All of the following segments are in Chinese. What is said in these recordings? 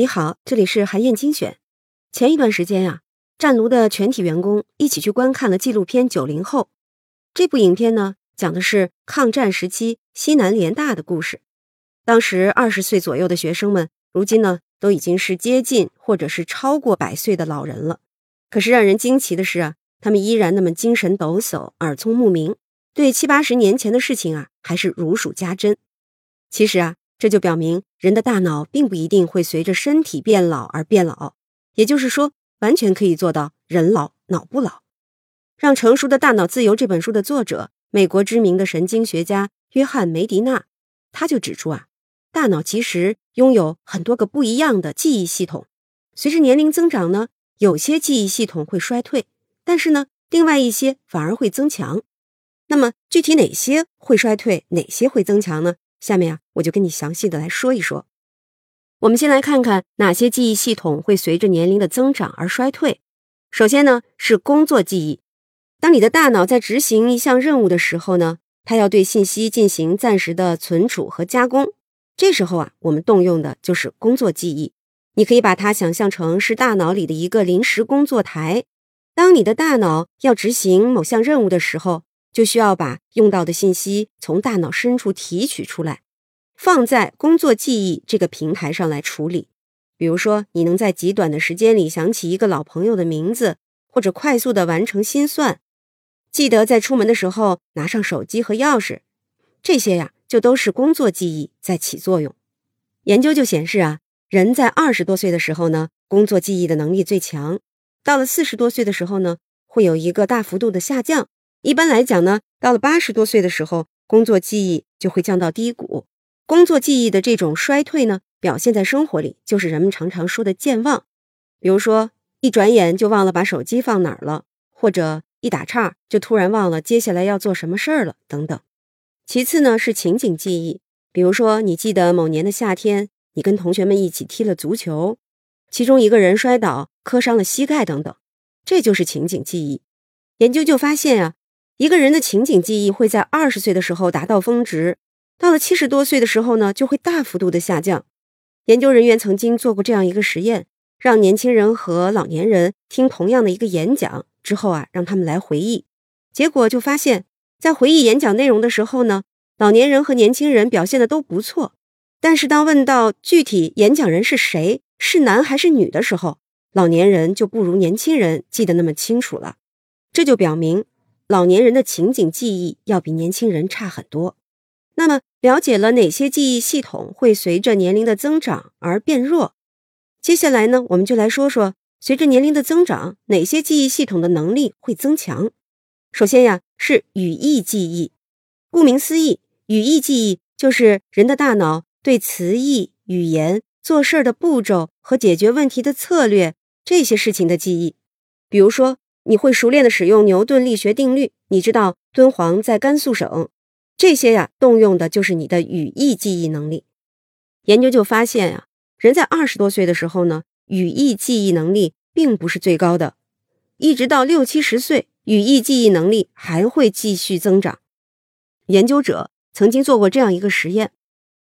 你好，这里是韩燕精选。前一段时间呀，战卢的全体员工一起去观看了纪录片《九零后》。这部影片呢，讲的是抗战时期西南联大的故事。当时二十岁左右的学生们，如今呢，都已经是接近或者是超过百岁的老人了。可是让人惊奇的是啊，他们依然那么精神抖擞、耳聪目明，对七八十年前的事情啊，还是如数家珍。其实啊，这就表明人的大脑并不一定会随着身体变老而变老，也就是说，完全可以做到人老脑不老。《让成熟的大脑自由》这本书的作者，美国知名的神经学家约翰梅迪纳，他就指出啊，大脑其实拥有很多个不一样的记忆系统，随着年龄增长呢。有些记忆系统会衰退，但是呢，另外一些反而会增强。那么具体哪些会衰退，哪些会增强呢？下面啊，我就跟你详细的来说一说。我们先来看看哪些记忆系统会随着年龄的增长而衰退。首先呢，是工作记忆。当你的大脑在执行一项任务的时候呢，它要对信息进行暂时的存储和加工。这时候啊，我们动用的就是工作记忆。你可以把它想象成是大脑里的一个临时工作台。当你的大脑要执行某项任务的时候，就需要把用到的信息从大脑深处提取出来，放在工作记忆这个平台上来处理。比如说，你能在极短的时间里想起一个老朋友的名字，或者快速的完成心算，记得在出门的时候拿上手机和钥匙，这些呀，就都是工作记忆在起作用。研究就显示啊。人在二十多岁的时候呢，工作记忆的能力最强。到了四十多岁的时候呢，会有一个大幅度的下降。一般来讲呢，到了八十多岁的时候，工作记忆就会降到低谷。工作记忆的这种衰退呢，表现在生活里，就是人们常常说的健忘。比如说，一转眼就忘了把手机放哪儿了，或者一打岔就突然忘了接下来要做什么事儿了，等等。其次呢，是情景记忆。比如说，你记得某年的夏天。你跟同学们一起踢了足球，其中一个人摔倒磕伤了膝盖等等，这就是情景记忆。研究就发现啊，一个人的情景记忆会在二十岁的时候达到峰值，到了七十多岁的时候呢，就会大幅度的下降。研究人员曾经做过这样一个实验，让年轻人和老年人听同样的一个演讲之后啊，让他们来回忆，结果就发现，在回忆演讲内容的时候呢，老年人和年轻人表现的都不错。但是，当问到具体演讲人是谁，是男还是女的时候，老年人就不如年轻人记得那么清楚了。这就表明，老年人的情景记忆要比年轻人差很多。那么，了解了哪些记忆系统会随着年龄的增长而变弱？接下来呢，我们就来说说，随着年龄的增长，哪些记忆系统的能力会增强。首先呀，是语义记忆。顾名思义，语义记忆就是人的大脑。对词义、语言、做事的步骤和解决问题的策略这些事情的记忆，比如说，你会熟练的使用牛顿力学定律，你知道敦煌在甘肃省，这些呀，动用的就是你的语义记忆能力。研究就发现呀，人在二十多岁的时候呢，语义记忆能力并不是最高的，一直到六七十岁，语义记忆能力还会继续增长。研究者曾经做过这样一个实验。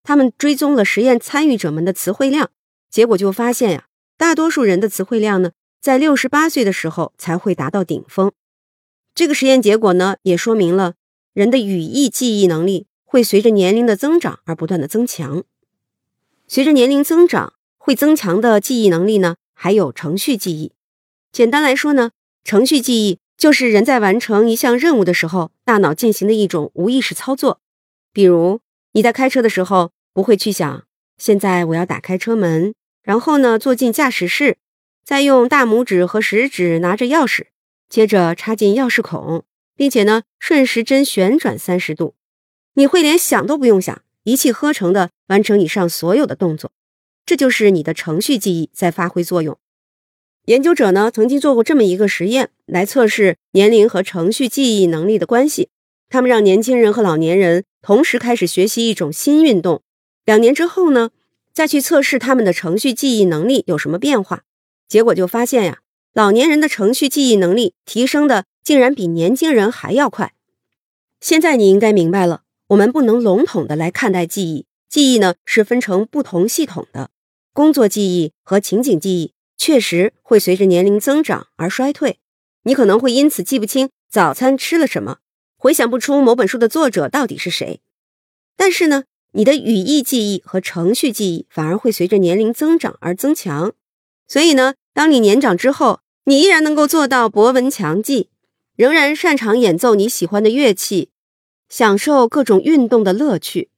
他们追踪了实验参与者们的词汇量，结果就发现呀，大多数人的词汇量呢，在六十八岁的时候才会达到顶峰。这个实验结果呢，也说明了人的语义记忆能力会随着年龄的增长而不断的增强。随着年龄增长，会增强的记忆能力呢，还有程序记忆。简单来说呢，程序记忆就是人在完成一项任务的时候，大脑进行的一种无意识操作，比如。你在开车的时候不会去想，现在我要打开车门，然后呢坐进驾驶室，再用大拇指和食指拿着钥匙，接着插进钥匙孔，并且呢顺时针旋转三十度。你会连想都不用想，一气呵成的完成以上所有的动作，这就是你的程序记忆在发挥作用。研究者呢曾经做过这么一个实验，来测试年龄和程序记忆能力的关系。他们让年轻人和老年人同时开始学习一种新运动，两年之后呢，再去测试他们的程序记忆能力有什么变化。结果就发现呀，老年人的程序记忆能力提升的竟然比年轻人还要快。现在你应该明白了，我们不能笼统的来看待记忆，记忆呢是分成不同系统的，工作记忆和情景记忆确实会随着年龄增长而衰退。你可能会因此记不清早餐吃了什么，回想不出某本书的作者到底是谁。但是呢，你的语义记忆和程序记忆反而会随着年龄增长而增强。所以呢，当你年长之后，你依然能够做到博闻强记，仍然擅长演奏你喜欢的乐器，享受各种运动的乐趣。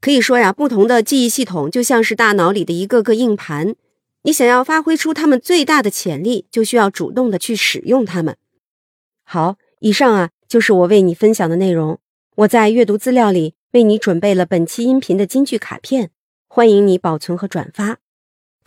可以说呀，不同的记忆系统就像是大脑里的一个个硬盘，你想要发挥出它们最大的潜力，就需要主动的去使用它们。好，以上啊就是我为你分享的内容。我在阅读资料里为你准备了本期音频的金句卡片，欢迎你保存和转发，